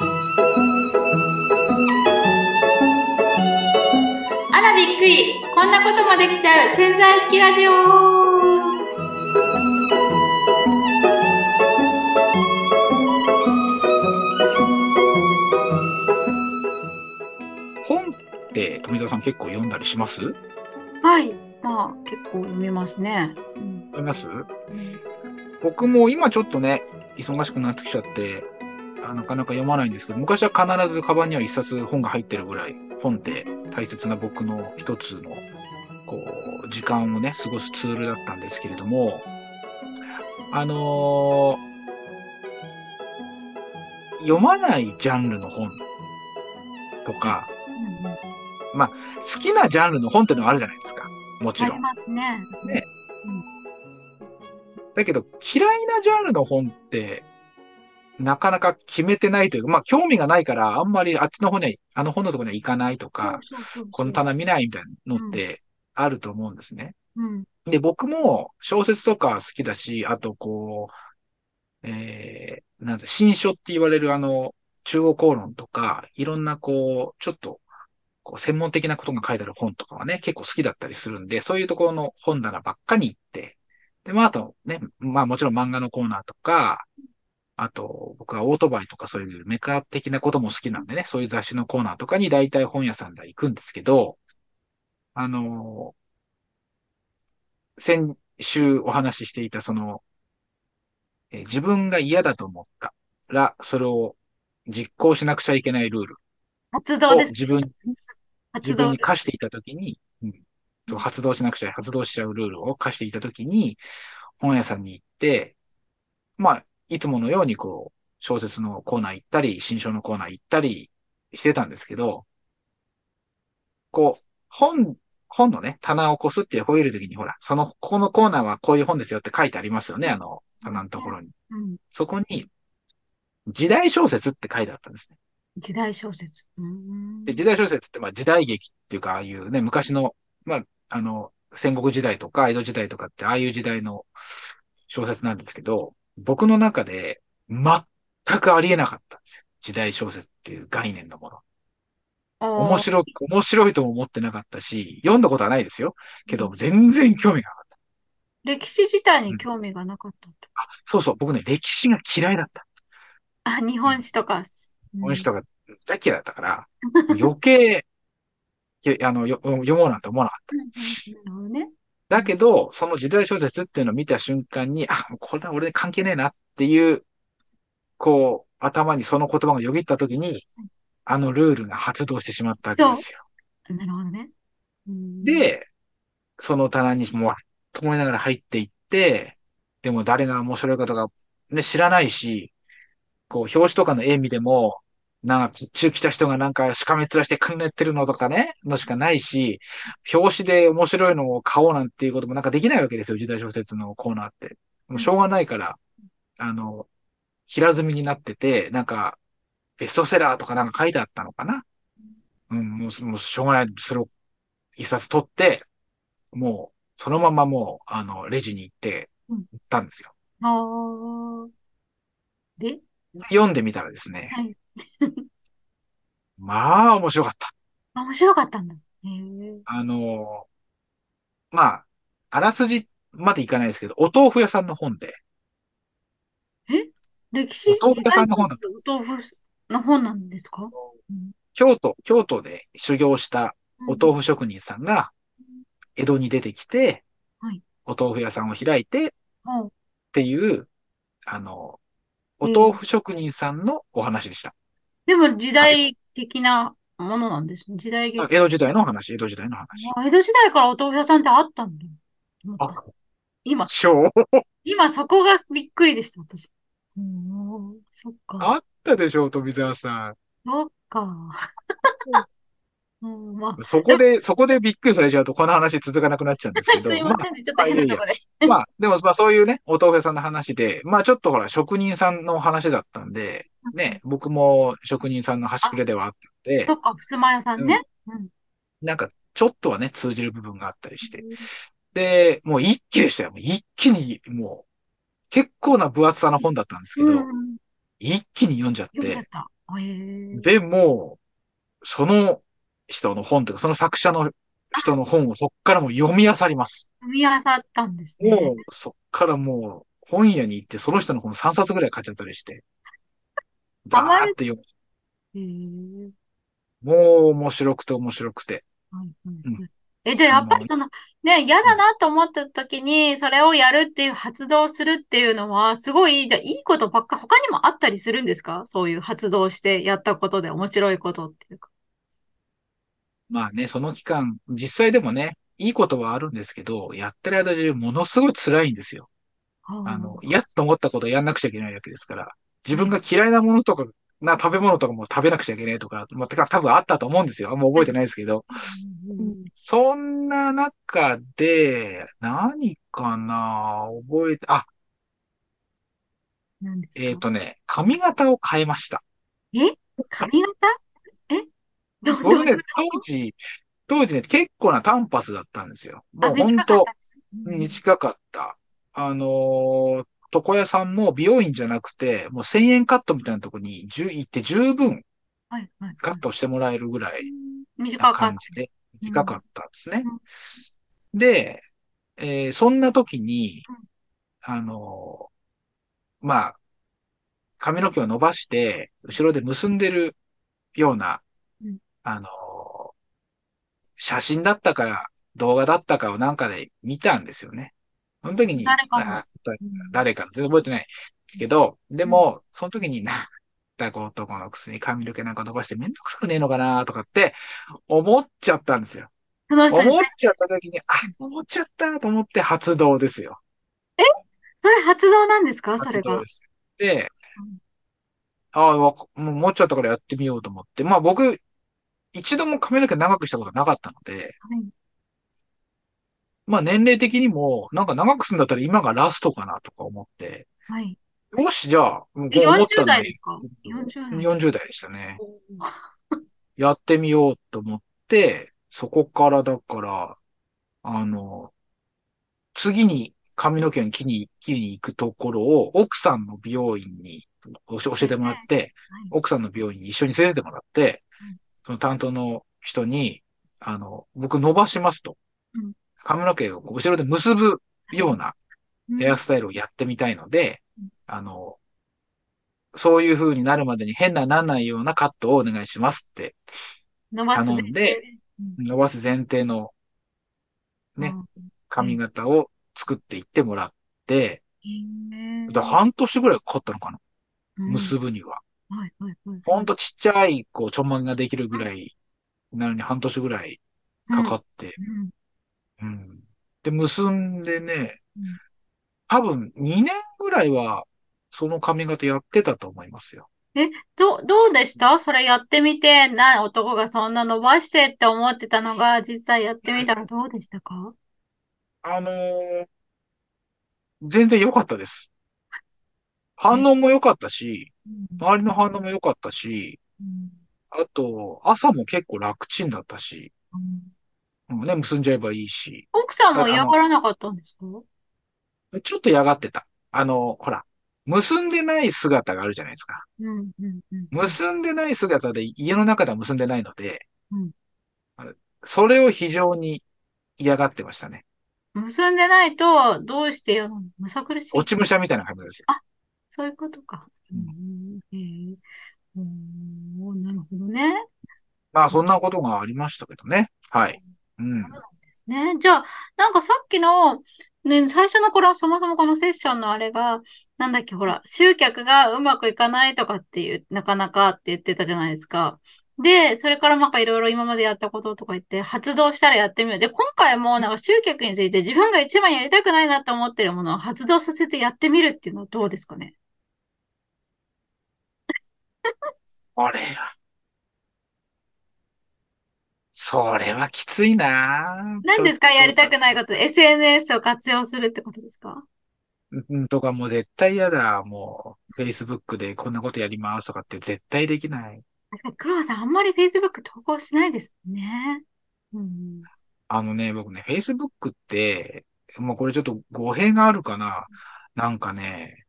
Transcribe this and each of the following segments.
あらびっくり。こんなこともできちゃう。潜在式ラジオ。本って富澤さん結構読んだりします？読はい。まあ結構読みますね、うん。みます？僕も今ちょっとね、忙しくなってきちゃって、あなかなか読まないんですけど、昔は必ずカバンには一冊本が入ってるぐらい、本って大切な僕の一つの、こう、時間をね、過ごすツールだったんですけれども、あのー読まないジャンルの本とか、うんうん好きなジャンルの本ってのがあるじゃないですか。もちろん。ありますねねだけど、嫌いなジャンルの本って、なかなか決めてないというか、まあ、興味がないから、あんまりあっちの方には、あの本のところには行かないとか、この棚見ないみたいなのってあると思うんですね。うん。で、僕も小説とか好きだし、あとこう、えー、なんだ、新書って言われるあの、中央公論とか、いろんなこう、ちょっと、こう、専門的なことが書いてある本とかはね、結構好きだったりするんで、そういうところの本棚ばっかり行って、で、まあ、あとね、まあもちろん漫画のコーナーとか、あと、僕はオートバイとかそういうメカ的なことも好きなんでね、そういう雑誌のコーナーとかに大体本屋さんで行くんですけど、あの先週お話ししていたその、えー自分が嫌だと思ったら、それを実行しなくちゃいけないルール発動です。を自分、自分に課していたときに、うん発動しなくちゃ、発動しちゃうルールを課していたときに、本屋さんに行って、まあ、いつものようにこう、小説のコーナー行ったり、新書のコーナー行ったりしてたんですけど、こう、本、本のね、棚をこすって吠えるときに、ほら、その、ここのコーナーはこういう本ですよって書いてありますよね、あの、棚のところに。うんそこに、時代小説って書いてあったんですね。時代小説うーんで、時代小説って、まあ時代劇っていうか、ああいうね、昔の、まあ、あの、戦国時代とか江戸時代とかって、ああいう時代の小説なんですけど、僕の中で全くありえなかったんですよ。時代小説っていう概念のもの。面白く、面白いとも思ってなかったし、読んだことはないですよ。けど、全然興味がなかった。歴史自体に興味がなかったと。そうそう、僕ね、歴史が嫌いだった。あ、日本史とか。この人が大嫌いだったから、余計、あの、よ読もうなんて思わなかった。うんうんうんなるほどね。だけど、その時代小説っていうのを見た瞬間に、あ、これは俺に関係ねえなっていう、こう、頭にその言葉がよぎった時に、あのルールが発動してしまったわけですよ。なるほどね。うん、で、その棚にもう、と思いながら入っていって、でも誰が面白いことが、ね、知らないし、こう、表紙とかの絵見ても、なんか、中来た人がなんか、しかめっ面してくんねってるのとかね、のしかないし、表紙で面白いのを買おうなんていうこともなんかできないわけですよ、時代小説のコーナーって。もうしょうがないから、あの、平積みになってて、なんか、ベストセラーとかなんか書いてあったのかなうん、もう、もうしょうがない。それを一冊取って、もう、そのままもう、あの、レジに行って、うん行ったんですよ。ああ。で、読んでみたらですね、はい。まあ、面白かった。あ面白かったんだ。へえ。あの、まあ、あらすじまでいかないですけど、お豆腐屋さんの本で、歴史お豆腐屋さんの本だお豆腐の本なんですか？うん京都、京都で修行したお豆腐。腐職人さんが、江戸に出てきて、はいお豆腐屋さんを開いてっうんていう、あの、お豆腐職人さんのお話でした。でも時代的なものなんですね。時代劇。江戸時代の話、江戸時代の話。あ江戸時代からお豆腐屋さんってあったんだ。あ、今、超今そこがびっくりでした、私。うん、そっか。あったでしょう、富澤さそっか。うん、まん。そこで、そこでびっくりされちゃうと、この話続かなくなっちゃうんですあ、けど、すいませんね。ちょっと変なとこで。まあ、でも、まあ、そういうね、お豆腐屋さんの話で、まあ、ちょっとほら、職人さんの話だったんで、ね、僕も職人さんの端くれではあったんでそ、っか、ふすま屋さんね。うん。なんか、ちょっとはね、通じる部分があったりして。で、もう一気でしたよ。一気に、もう、結構な分厚さの本だったんですけど、うん。一気に読んじゃって読んじゃっ、た。へえ。でも、その人の本というか、その作者の人の本をそっからもう読み漁ります。組み合わさったんですね。もう、そっからもう、本屋に行って、その人の本3冊ぐらい買っちゃったりして。バーって読む。もう面白くて面白くて。はいはいうんはいえ、じゃあやっぱりその、ね、嫌だなと思った時に、それをやるっていう発動するっていうのは、すごい、じゃあいいことばっか、他にもあったりするんですか？そういう発動してやったことで面白いことっていうか。まあね、その期間、実際でもね、いいことはあるんですけど、やってる間中ものすごい辛いんですよ。あの、嫌と思ったことをやんなくちゃいけないわけですから、自分が嫌いなものとか、な、食べ物とかも食べなくちゃいけないとか、まあ、てか多分あったと思うんですよ。あんま覚えてないですけど。そんな中で、何かな覚えて、あ、えっ、とね、髪型を変えました。え？髪型？僕ね当時、当時ね、結構な単発だったんですよ。もあ、う本当短かった。あのー床屋さんも美容院じゃなくて、もう1000円カットみたいなとこに行って十分。カットしてもらえるぐらいな短かった。感じで、短かったんですね。で、えーそんな時にうん、あのーまあ、髪の毛を伸ばして、後ろで結んでるようなうん、あのー写真だったか、動画だったかをなんかで見たんですよね。その時に、誰か誰か全然覚えてないですけど、でも、その時にな、だこ男のくせに髪の毛なんか伸ばしてめんどくさくねえのかなとかって思っちゃったんですよ。思っちゃった時に、あ、思っちゃったと思って発動ですよ。それ発動なんですか？それが。でああ、わもう思っちゃったからやってみようと思って。まあ僕、一度も髪の毛長くしたことなかったので、はいまあ年齢的にも、なんか長くするんだったら今がラストかなとか思って、はい。よし、じゃあ、もうえ思った40のに代ですか ?40 代。40代でしたね。やってみようと思って、そこからだから、あの、次に髪の毛に切りに行くところを奥さんの美容院に教教えてもらって、はい奥さんの美容院に一緒に連れてってもらってうん、その担当の人に、あの、僕伸ばしますと。うん。髪の毛を後ろで結ぶようなうん。ヘアスタイルをやってみたいのでうん、あの、そういう風になるまでに変なならないようなカットをお願いしますって伸ばす頼んで、伸ばす前提のね髪型を作っていってもらって、半年ぐらいかかったのかな、結ぶには。はいはいはい。ほんとちっちゃい、こう、ちょんまげができるぐらいなのに半年ぐらいかかって、うんうん。で、結んでねうん、多分2年ぐらいは、その髪型やってたと思いますよ。ど、どうでした？それやってみて、な、男がそんな伸ばしてって思ってたのが、実際やってみたらどうでしたか？あのー全然良かったです。反応も良かったし、周りの反応も良かったし、うんあと、朝も結構楽ちんだったし、うんね、結んじゃえばいいし、奥さんも嫌がらなかったんですか？ちょっと嫌がってた。あの、ほら、結んでない姿があるじゃないですか。うんうんうん結んでない姿で家の中では結んでないので、うんそれを非常に嫌がってましたね。結んでないと、どうして嫌なのむさ苦しい。落ち武者みたいな感じですよ。そういうことか。ううんるほどね。まあ、そんなことがありましたけどね。はい。うん。ね。じゃあ、なんかさっきの、ね、最初の頃、そもそもこのセッションのあれが、なんだっけ、ほら、集客がうまくいかないとかっていう、なかなかって言ってたじゃないですか。で、それからなんかいろいろ今までやったこととか言って、発動したらやってみよう。で、今回もなんか集客について自分が一番やりたくないなと思ってるものを発動させてやってみるっていうのはどうですかね？あれは。それはきついな何ですか？やりたくないこと。SNS を活用するってことですか？うん、とかもう絶対嫌だ。もう、Facebook でこんなことやりますとかって絶対できない。確かにさんあんまり Facebook 投稿しないですもんね。うん。あのね、僕ね、Facebook って、もうこれちょっと語弊があるかな。なんかね、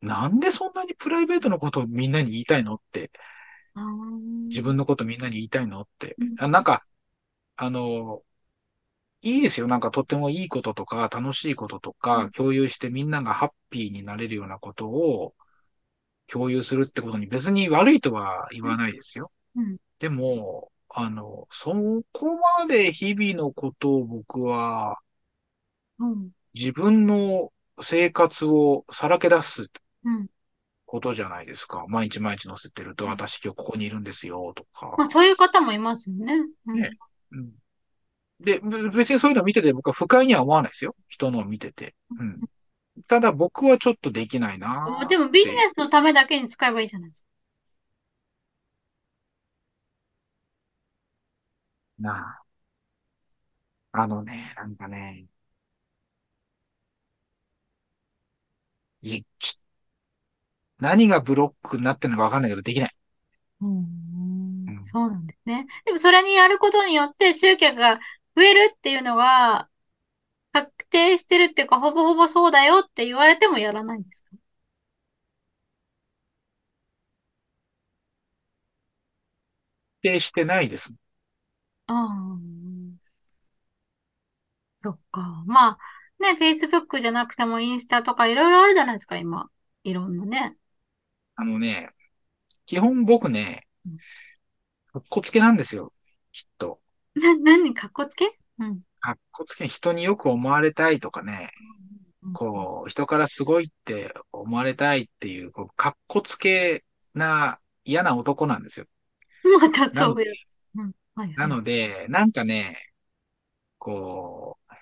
なんでそんなにプライベートのことをみんなに言いたいのって自分のことみんなに言いたいのってうん。あなんか、あの、いいですよ。なんかとってもいいこととか、楽しいこととか、うん共有してみんながハッピーになれるようなことを共有するってことに別に悪いとは言わないですよ。うんでも、あの、そこまで日々のことを僕はうん自分の生活をさらけ出すうんことじゃないですか。毎日毎日載せてると、うん私今日ここにいるんですよ、とか。まあそういう方もいますよね。うんねうんで、べ別にそういうのを見てて僕は不快には思わないですよ。人のを見てて。うん。ただ僕はちょっとできないな。でもビジネスのためだけに使えばいいじゃないですか。なあ。あのね、なんかね、いち何がブロックになってるのかわかんないけど、できない。うんうんそうなんですね。でもそれにやることによって集客が増えるっていうのが確定してるっていうか、ほぼほぼそうだよって言われてもやらないんですか？否定してないです。ああ、そっか。まあ、ね、Facebook じゃなくてもインスタとかいろいろあるじゃないですか、今。いろんなね。あのね、基本僕ねうん、かっこつけなんですよ。きっと。な、何かっこつけ？うん。かっこつけ、人によく思われたいとかね、こう、人からすごいって思われたいっていう、こう、かっこつけな嫌な男なんですよ。うん。またなのでそういう。うん。はいは。ないので、なんかね、こう、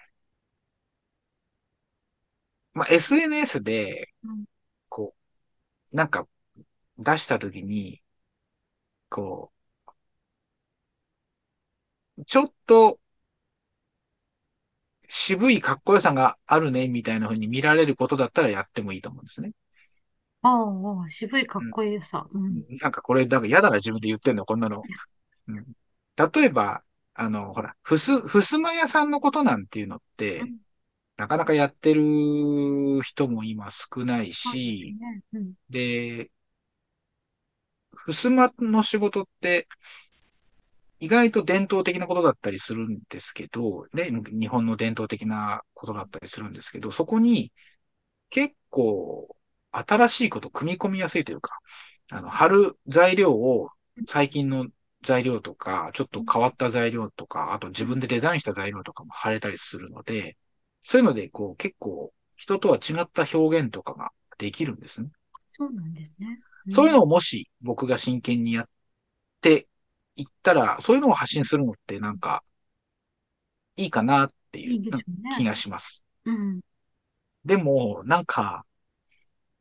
まあ、SNS でうん、こう、なんか出したときに、こう、ちょっと渋いかっこよさがあるね、みたいな風に見られることだったらやってもいいと思うんですね。ああ、ああ渋いかっこいいさ。うん。なんかこれ、なんか嫌だな、自分で言ってんの、こんなの。うん、例えば、あの、ほら、ふす、ふすま屋さんのことなんていうのって、うんなかなかやってる人も今少ないそうでね。ふすまの仕事って、意外と伝統的なことだったりするんですけど、ね、日本の伝統的なことだったりするんですけど、そこに結構新しいことを組み込みやすいというか、あの、貼る材料を最近の材料とか、ちょっと変わった材料とか、あと自分でデザインした材料とかも貼れたりするので、そういうので、こう、結構人とは違った表現とかができるんですね。そうなんですね。そういうのをもし僕が真剣にやっていったら、そういうのを発信するのってなんか、いいかなっていいいう。気がします。うん。でも、なんか、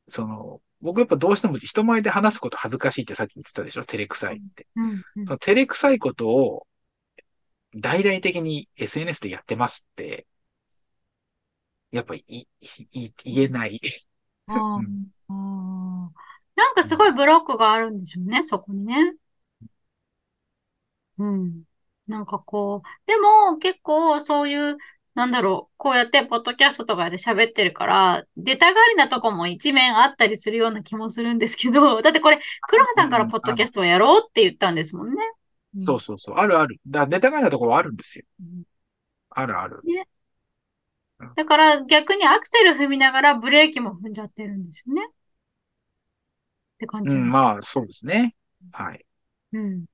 その、僕やっぱどうしても人前で話すこと恥ずかしいってさっき言ってたでしょ？照れくさいって。うん。うんその照れくさいことを大々的に SNS でやってますって、やっぱりいい言えない。うんなんかすごいブロックがあるんでしょうね、そこにね。うん。なんかこう、でも結構そういう、なんだろう、こうやってポッドキャストとかで喋ってるから、出たがりなとこも一面あったりするような気もするんですけど、だってこれ、黒羽さんからポッドキャストをやろうって言ったんですもんね。うんそうそうそう。あるある。だネタがいなところはあるんですよ。うんあるある。だから逆にアクセル踏みながらブレーキも踏んじゃってるんですよね。って感じ。うん、まあ、そうですね。はい。うん。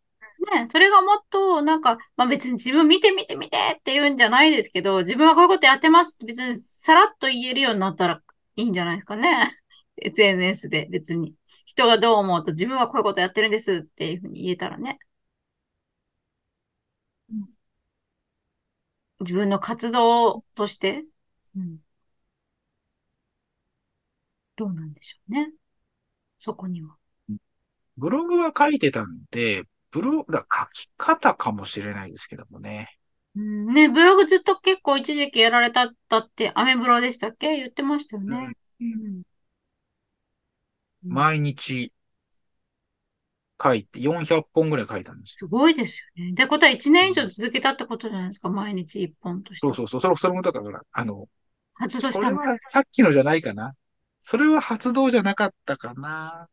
ね、それがもっと、なんか、まあ別に自分見て見て見てって言うんじゃないですけど、自分はこういうことやってますって別にさらっと言えるようになったらいいんじゃないですかね。SNS で別に。人がどう思うと自分はこういうことやってるんですっていうふうに言えたらね。うん自分の活動として、うん、どうなんでしょうね。そこには。ブログは書いてたんで、ブログ、だ書き方かもしれないですけどもね。うん、ね、ブログずっと結構一時期やられたったって、アメブロでしたっけ？言ってましたよね。うん。毎日書いて、400本ぐらい書いたんですよ。すごいですよね。ってことは1年以上続けたってことじゃないですか？毎日1本として。そうそうそう。それ、それもだから、あの、発動したの。それはさっきのじゃないかな。それは発動じゃなかったかな。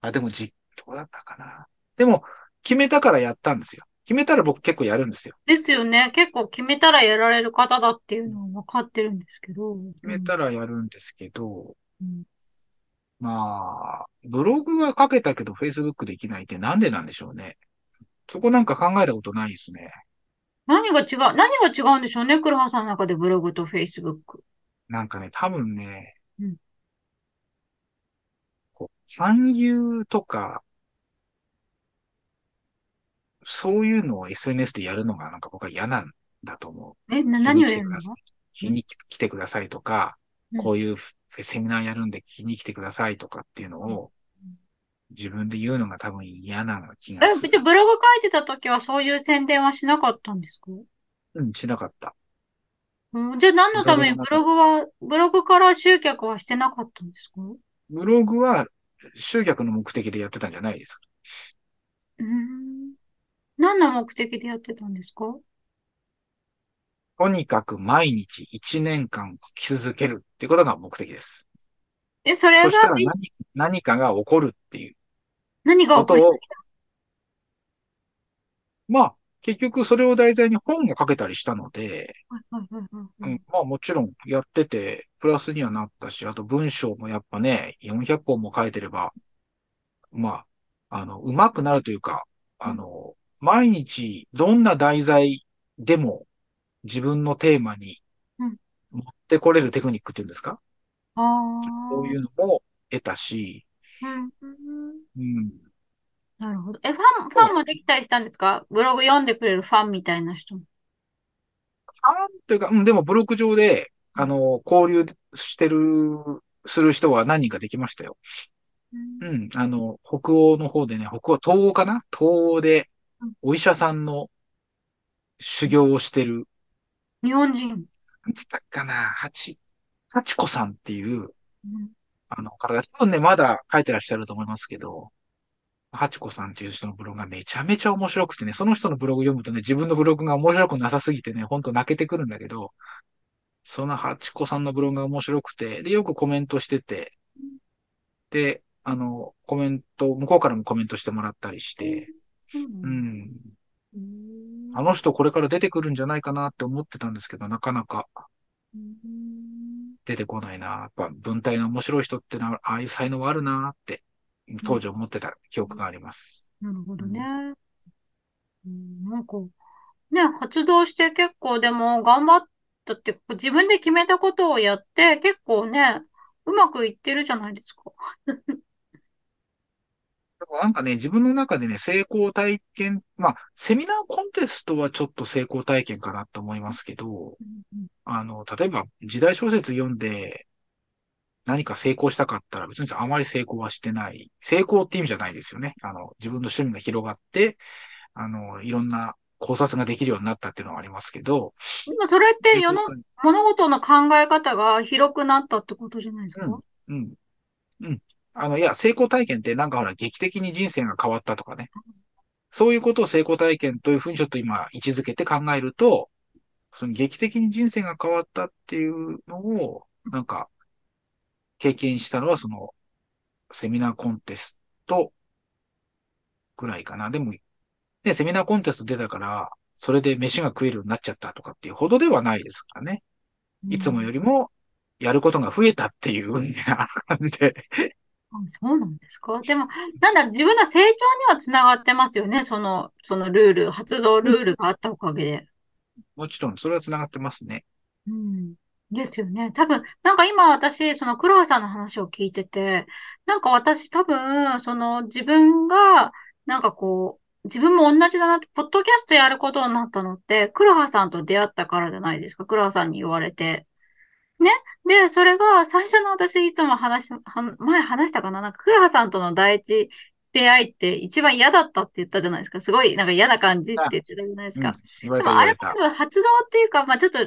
あ、でも実況だったかな。でも、決めたからやったんですよ。決めたら僕結構やるんですよ。ですよね。結構決めたらやられる方だっていうのは分かってるんですけど。決めたらやるんですけど、うんまあ、ブログは書けたけど Facebook できないってなんでなんでしょうね。そこなんか考えたことないですね。何が違う、何が違うんでしょうね、黒羽さんの中でブログと Facebook。なんかね、多分ね、うんこう産業とか、そういうのを SNS でやるのがなんか僕は嫌なんだと思う。え、な、何をやるの？聞きに来てくださいとか、うんこういうセミナーやるんで聞きに来てくださいとかっていうのを自分で言うのが多分嫌な気がえ、する。じゃあブログ書いてた時はそういう宣伝はしなかったんですか？うん、しなかった。うん、じゃあ何のためにブログは、ブログから集客はしてなかったんですか？うブログは集客の目的でやってたんじゃないですか。ーん。何の目的でやってたんですか？とにかく毎日1年間書き続けるってことが目的です。え、それがそしたら何何かが起こるっていう。何が起こる？まあ、結局それを題材に本が書けたりしたので、うん、まあもちろんやってて、プラスにはなったし、あと文章もやっぱね、400本も書いてれば、まあ、あの、上手くなるというか、あの、毎日どんな題材でも自分のテーマにうん持ってこれるテクニックっていうんですか？ああ。そういうのも得たし、うん。うん。なるほど。え、ファン、ファンもできたりしたんですか？ブログ読んでくれるファンみたいな人も。なんというか、うん、でもブログ上で、あの、交流してる、する人は何人かできましたよ。うんうん。あの、北欧の方でね、北欧、東欧かな？東欧でうん、お医者さんの修行をしてる、日本人。なんつったかな、はち、はちこさんっていう、うん。あの方が、多分ね、まだ書いてらっしゃると思いますけど、はちこさんっていう人のブログがめちゃめちゃ面白くてね、その人のブログ読むとね、自分のブログが面白くなさすぎてね、ほんと泣けてくるんだけど、そのはちこさんのブログが面白くて、で、よくコメントしてて、で、あの、コメント、向こうからもコメントしてもらったりして、そうんん。うんあの人これから出てくるんじゃないかなって思ってたんですけど、なかなかうん出てこないな。やっぱ文体の面白い人ってのは、ああいう才能はあるなって、当時思ってた記憶があります。なるほどね。うん、なんか、ね、発動して結構でも頑張ったっていうか、自分で決めたことをやって、結構ね、うまくいってるじゃないですか。なんかね、自分の中でね、成功体験、まあ、セミナーコンテストはちょっと成功体験かなと思いますけど、あの、例えば時代小説読んで何か成功したかったら別にあまり成功はしてない。成功って意味じゃないですよね。あの、自分の趣味が広がって、あの、いろんな考察ができるようになったっていうのはありますけど、でもそれって世の物事の考え方が広くなったってことじゃないですか？うん。うん。あの、いや、成功体験ってなんかほら、劇的に人生が変わったとかね。そういうことを成功体験というふうにちょっと今位置づけて考えると、その劇的に人生が変わったっていうのを、なんか、経験したのはその、セミナーコンテストぐらいかな。でも、ね、セミナーコンテスト出たから、それで飯が食えるようになっちゃったとかっていうほどではないですからね。いつもよりも、やることが増えたっていうふうな感じで、あそうなんですか？でも、なんだ、自分の成長にはつながってますよね。その、そのルール、発動ルールがあったおかげで。もちろんそれは繋がってますね。うん。ですよね。多分、なんか今私、その黒羽さんの話を聞いてて、なんか私多分、その自分が、なんかこう、自分も同じだなって、ポッドキャストやることになったのって、黒羽さんと出会ったからじゃないですか？黒羽さんに言われて。ね。で、それが最初の私いつも話し、は前話したかな？なんか黒羽さんとの第一出会いって一番嫌だったって言ったじゃないですか。すごいなんか嫌な感じって言ってたじゃないですか。うん、でもあれ多。分発動っていうか、まあちょっと考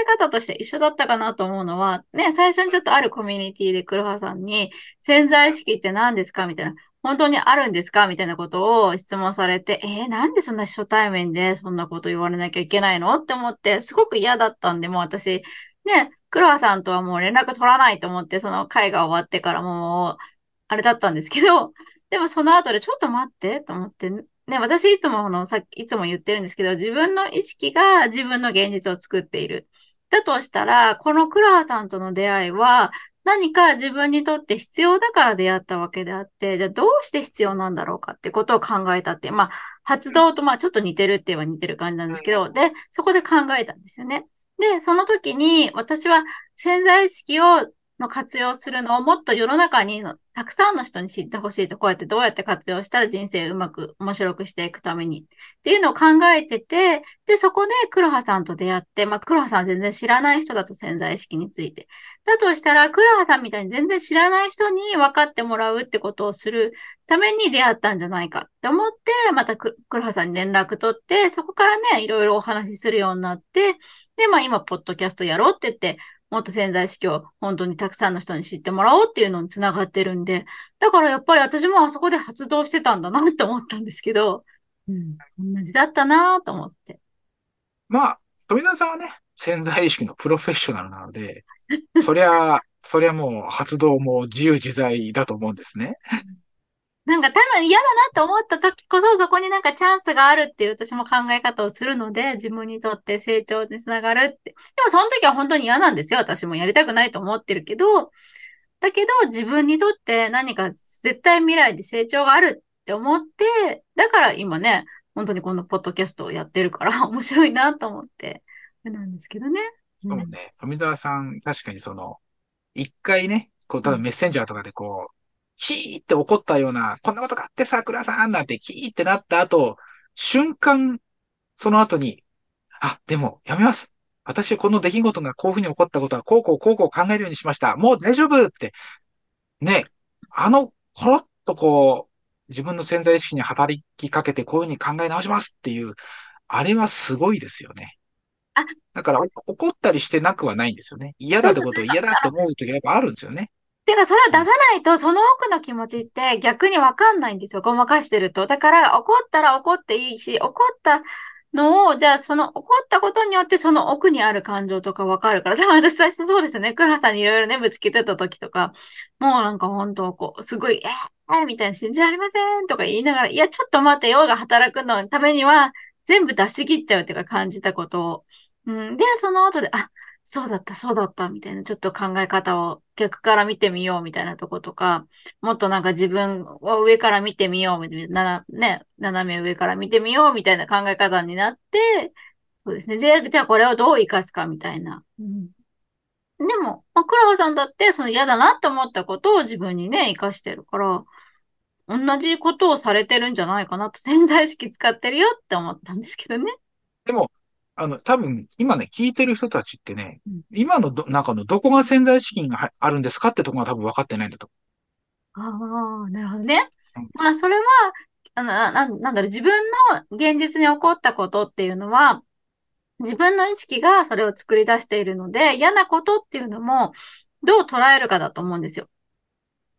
え方として一緒だったかなと思うのは、ね、最初にちょっとあるコミュニティで黒羽さんに潜在意識って何ですか？みたいな。本当にあるんですか？みたいなことを質問されて、えー、なんでそんな初対面でそんなこと言われなきゃいけないの？って思って、すごく嫌だったんで、もう私、ね、黒羽さんとはもう連絡取らないと思って、その会が終わってからもう、あれだったんですけど、でもその後でちょっと待ってと思って、ね、私いつもあの、さっき、いつも言ってるんですけど、自分の意識が自分の現実を作っている。だとしたら、このクラハさんとの出会いは、何か自分にとって必要だから出会ったわけであって、じゃあどうして必要なんだろうかってことを考えたって、まあ、発動とまあちょっと似てるって言えば似てる感じなんですけど、で、そこで考えたんですよね。で、その時に私は潜在意識をの活用するのをもっと世の中にたくさんの人に知ってほしいと、こうやってどうやって活用したら人生うまく面白くしていくためにっていうのを考えてて、で、そこで黒羽さんと出会って、まあ黒羽さん全然知らない人だと潜在意識について。だとしたら黒羽さんみたいに全然知らない人に分かってもらうってことをするために出会ったんじゃないかって思って、また黒羽さんに連絡取って、そこからね、いろいろお話しするようになって、で、まあ今、ポッドキャストやろうって言って、もっと潜在意識を本当にたくさんの人に知ってもらおうっていうのにつながってるんで、だからやっぱり私もあそこで発動してたんだなって思ったんですけど、うん、同じだったなと思って。まあ、富田さんはね、潜在意識のプロフェッショナルなので、そりゃ、そりゃもう発動も自由自在だと思うんですね。なんか多分嫌だなって思った時こそそこになんかチャンスがあるっていう私も考え方をするので、自分にとって成長につながるって。でもその時は本当に嫌なんですよ。私もやりたくないと思ってるけど、だけど自分にとって何か絶対未来で成長があるって思って、だから今ね、本当にこのポッドキャストをやってるから 面白いなと思って、なんですけどね。そうね。富澤さん、確かにその、一回ね、こう、ただメッセンジャーとかでこう、キーって怒ったような、こんなことがあってさ、倉さんなんてキーってなった後、瞬間、その後に、あ、でも、やめます。私、この出来事がこういうふうに起こったことは、こうこうこうこう考えるようにしました。もう大丈夫って、ね、あの、コロッとこう、自分の潜在意識に働きかけて、こういうふうに考え直しますっていう、あれはすごいですよね。あ、だから、怒ったりしてなくはないんですよね。嫌だってことを嫌だって思う時はやっぱあるんですよね。てか、それを出さないと、その奥の気持ちって逆にわかんないんですよ。ごまかしてると。だから、怒ったら怒っていいし、怒ったのを、じゃあ、その怒ったことによってその奥にある感情とかわかるから。多分私最初そうですよね。クラさんにいろいろね、ぶつけてた時とか、もうなんか本当こう、すごい、えー、みたいな信じられませんとか言いながら、いや、ちょっと待ってよが働くのためには、全部出し切っちゃうっていうか感じたことを。うん、で、その後で、あ、そうだった、そうだった、みたいな、ちょっと考え方を逆から見てみよう、みたいなとことか、もっとなんか自分を上から見てみよう、みたいな、ね、斜め上から見てみよう、みたいな考え方になって、そうですね。じゃあこれをどう活かすか、みたいな。うん、でも、まあ、クラハさんだって、その嫌だなって思ったことを自分にね、活かしてるから、同じことをされてるんじゃないかなと、潜在意識使ってるよって思ったんですけどね。でも、あの、多分、今ね、聞いてる人たちってね、うん、今のど中のどこが潜在資金があるんですかってとこが多分分かってないんだと。ああ、なるほどね。うん、まあ、それは、あのな、なんだろう、自分の現実に起こったことっていうのは、自分の意識がそれを作り出しているので、嫌なことっていうのも、どう捉えるかだと思うんですよ。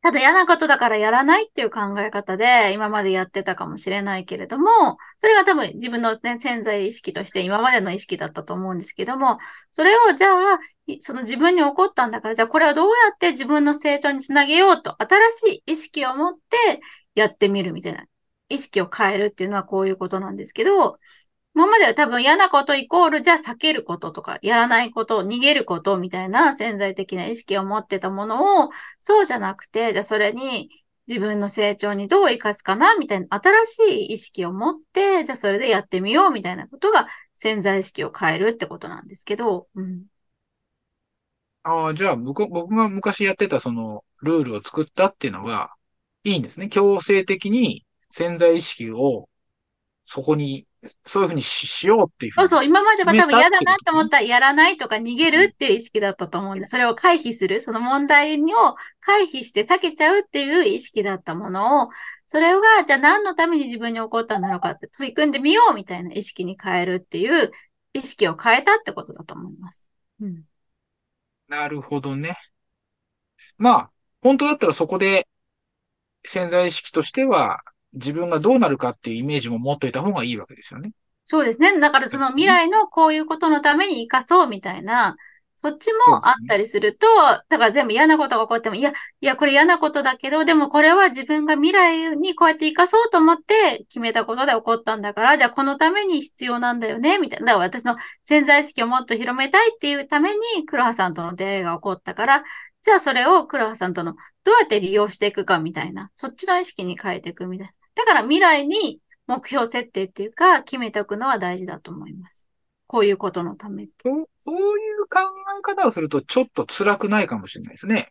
ただ嫌なことだからやらないっていう考え方で今までやってたかもしれないけれども、それが多分自分の、ね、潜在意識として今までの意識だったと思うんですけども、それをじゃあ、その自分に起こったんだから、じゃあこれをどうやって自分の成長につなげようと、新しい意識を持ってやってみるみたいな。意識を変えるっていうのはこういうことなんですけど、今までは多分嫌なことイコール、じゃあ避けることとか、やらないこと、逃げることみたいな潜在的な意識を持ってたものを、そうじゃなくて、じゃあそれに自分の成長にどう生かすかなみたいな新しい意識を持って、じゃあそれでやってみようみたいなことが潜在意識を変えるってことなんですけど、うん。ああ、じゃあ僕、僕が昔やってたそのルールを作ったっていうのは、いいんですね。強制的に潜在意識をそこにそういうふうにしようっていうそうそう、今までは多分嫌だなと思ったらやらないとか逃げるっていう意識だったと思うんで、それを回避する、その問題を回避して避けちゃうっていう意識だったものを、それが、じゃあ何のために自分に起こったんだろうかって取り組んでみようみたいな意識に変えるっていう意識を変えたってことだと思います。うん。なるほどね。まあ、本当だったらそこで潜在意識としては自分がどうなるかっていうイメージも持っといた方がいいわけですよね。そうですね。だからその未来のこういうことのために生かそうみたいな、そっちもあったりすると、だから全部嫌なことが起こっても、いや、いや、これ嫌なことだけど、でもこれは自分が未来にこうやって生かそうと思って決めたことで起こったんだから、じゃあこのために必要なんだよね、みたいな。だから私の潜在意識をもっと広めたいっていうために、黒羽さんとの出会いが起こったから、じゃあそれを黒羽さんとのどうやって利用していくかみたいな、そっちの意識に変えていくみたいな。だから未来に目標設定っていうか、決めておくのは大事だと思います。こういうことのためって。そういう考え方をするとちょっと辛くないかもしれないですね。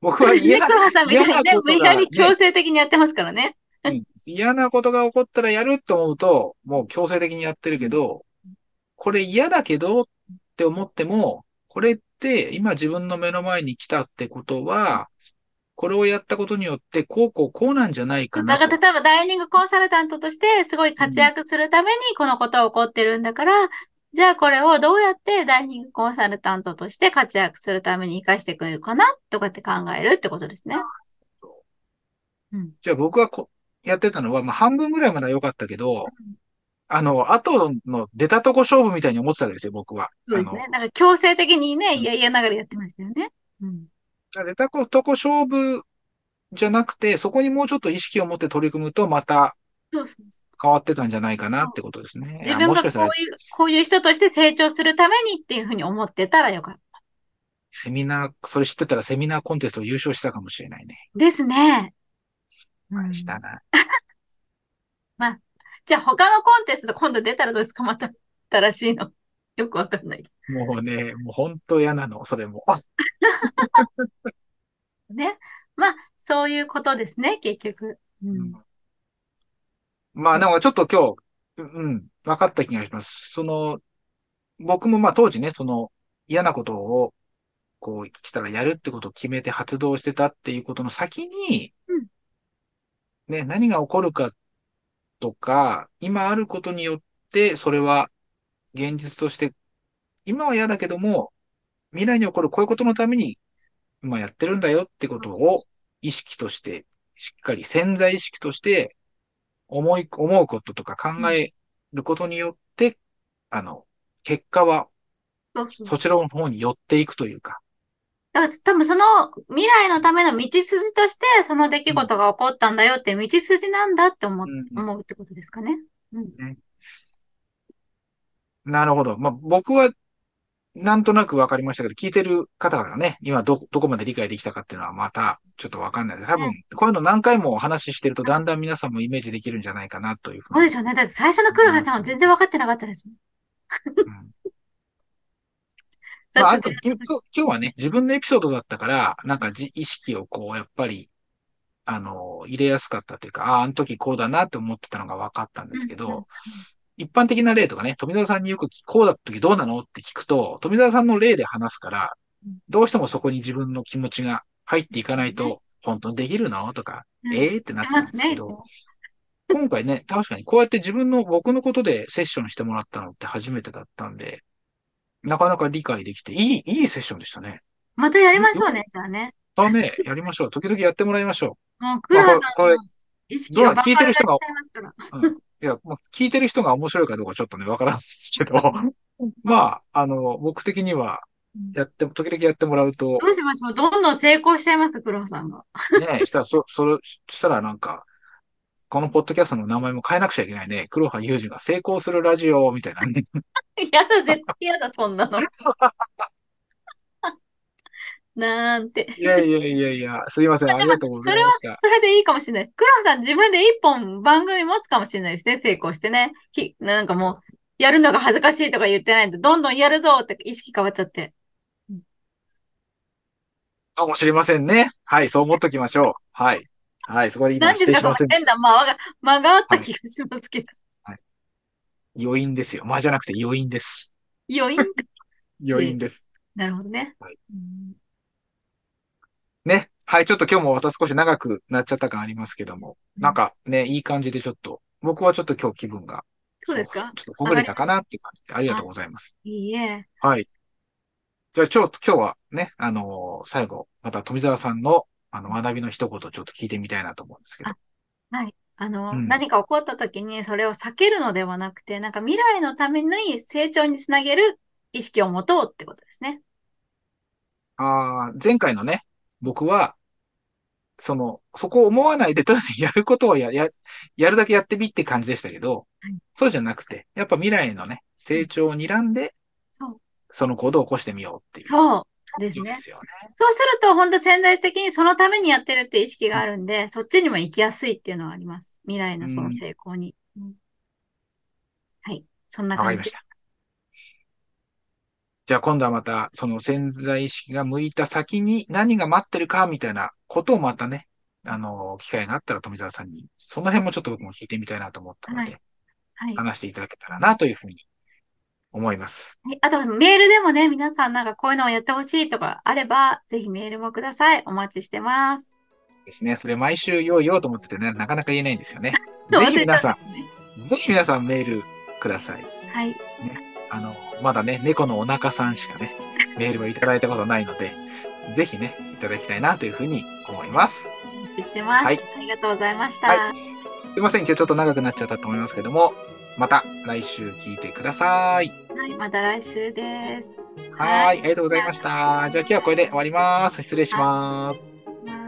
僕は ね、嫌な黒羽さんみたいにね、嫌なことが無理やり強制的にやってますからね。うん嫌なことが起こったらやると思うと、もう強制的にやってるけど、これ嫌だけどって思っても、これって今自分の目の前に来たってことは、これをやったことによって、こうこうこうなんじゃないかなと。だから例えばダイニングコンサルタントとしてすごい活躍するためにこのことが起こってるんだから、じゃあこれをどうやってダイニングコンサルタントとして活躍するために活かしてくれるかなとかって考えるってことですね。うん。じゃあ僕がこやってたのは、まあ半分ぐらいまでは良かったけど、あの、後の出たとこ勝負みたいに思ってたわけですよ、僕は。そうですね。だから強制的にね、うんいやいやながらやってましたよね。うん。出たとこ勝負じゃなくて、そこにもうちょっと意識を持って取り組むと、またそうそうそう。変わってたんじゃないかなってことですね。自分がこういう、こういう人として成長するためにっていうふうに思ってたらよかった。セミナー、それ知ってたらセミナーコンテスト優勝したかもしれないね。ですね。うんしたな。じゃあ他のコンテスト今度出たらどうですか？また新しいの。よくわかんない。もうね、もう本当嫌なの、それも。ね。まあ、そういうことですね、結局。うん。まあ、なんかちょっと今日、うん、分かった気がします。その、僕もまあ当時ね、その嫌なことを、こう来たらやるってことを決めて発動してたっていうことの先にうん、ね、何が起こるかとか、今あることによって、それは現実として、今は嫌だけども、未来に起こるこういうことのために、今やってるんだよってことを意識として、しっかり潜在意識として、思い、思うこととか考えることによって、あの、結果はそちらの方に寄っていくというか、だから多分その未来のための道筋として、その出来事が起こったんだよって道筋なんだって思う、うん思うってことですかね。うん。なるほど。まあ、僕は、なんとなくわかりましたけど、聞いてる方がね、今ど、どこまで理解できたかっていうのはまた、ちょっとわかんないです。多分、こういうの何回もお話ししてると、だんだん皆さんもイメージできるんじゃないかなというふうに。そうでしょうね。だって最初の黒羽さんは全然分かってなかったですもん。うんまあ、あと、今日はね、自分のエピソードだったから、なんかじ意識をこう、やっぱり、あの、入れやすかったというか、ああ、あの時こうだなって思ってたのが分かったんですけど、一般的な例とかね、富澤さんによく聞こうだった時どうなのって聞くと、富澤さんの例で話すからうん、どうしてもそこに自分の気持ちが入っていかないねと、本当にできるのとか、うんええってなっちゃうんですけど、出ま今回ね、確かにこうやって自分の、僕のことでセッションしてもらったのって初めてだったんで、なかなか理解できて、いい、いいセッションでしたね。またやりましょうね、じゃあね。だね、やりましょう。時々やってもらいましょもう黒羽さんこれの意識がどうな聞いてる人が。いや、まあ、聞いてる人が面白いかどうかちょっとね、わからないですけど、まあ、あの、僕的には、やって、時々やってもらうとど、うしましょう？どんどん成功しちゃいます、黒羽さんが。ね、したら、そ、それ、したらなんか、このポッドキャストの名前も変えなくちゃいけないね。黒羽裕二が成功するラジオみたいなね。やだ、絶対やだ、そんなの。なんて。いやいやいやいや、すいません。ありがとうございました。それでいいかもしれない。黒羽さん自分で一本番組持つかもしれないですね、成功してね。ひなんかもう、やるのが恥ずかしいとか言ってないと、どんどんやるぞって意識変わっちゃって。かもしれませんね。はい、そう思っときましょう。はい。はい、そこで今否何ですか、その定しませんでした。変な間が、間があった気がしますけど。余韻ですよ。間じゃなくて余韻です。余韻 余韻です。なるほどね。はいうんね。はい、ちょっと今日もまた少し長くなっちゃった感ありますけども、なんかね、いい感じでちょっと、僕はちょっと今日気分が、そうですか？ちょっとほぐれたかなっていう感じで、ありがとうございます。いいえ。はい。じゃあ、ちょっと今日はね、あのー最後、また富澤さんの、あの、学びの一言ちょっと聞いてみたいなと思うんですけど。はい。あの、うん何か起こった時にそれを避けるのではなくて、なんか未来のために成長につなげる意識を持とうってことですね。ああ、前回のね、僕は、その、そこを思わないで、とりあえずやることはや、や、やるだけやってみって感じでしたけど、はいそうじゃなくて、やっぱ未来のね、成長を睨んで、そう。その行動を起こしてみようっていう。そうですねそうで。すよね。そうすると、本当潜在的にそのためにやってるって意識があるんで、そっちにも行きやすいっていうのはあります。未来のその成功に。うんはい。そんな感じです。わかりました。じゃあ今度はまた、その潜在意識が向いた先に何が待ってるかみたいなことをまたね、あの、機会があったら富澤さんに、その辺もちょっと僕も聞いてみたいなと思ったので、はいはい。話していただけたらなというふうに思います。はいあと、メールでもね、皆さんなんかこういうのをやってほしいとかあれば、ぜひメールもください。お待ちしてます。そうですね。それ毎週言おう言おうと思っててね、なかなか言えないんですよね。忘ぜひ皆さんぜひ皆さんメールください。はい。あの、まだね、猫のお腹さんしかね、メールをいただいたことないので、ぜひね、いただきたいなというふうに思います。してます。はいありがとうございました。はすいません、今日ちょっと長くなっちゃったと思いますけども、また来週聞いてください。はい、また来週です。はーい、ありがとうございました。じゃあ今日はこれで終わります。失礼します。お願いします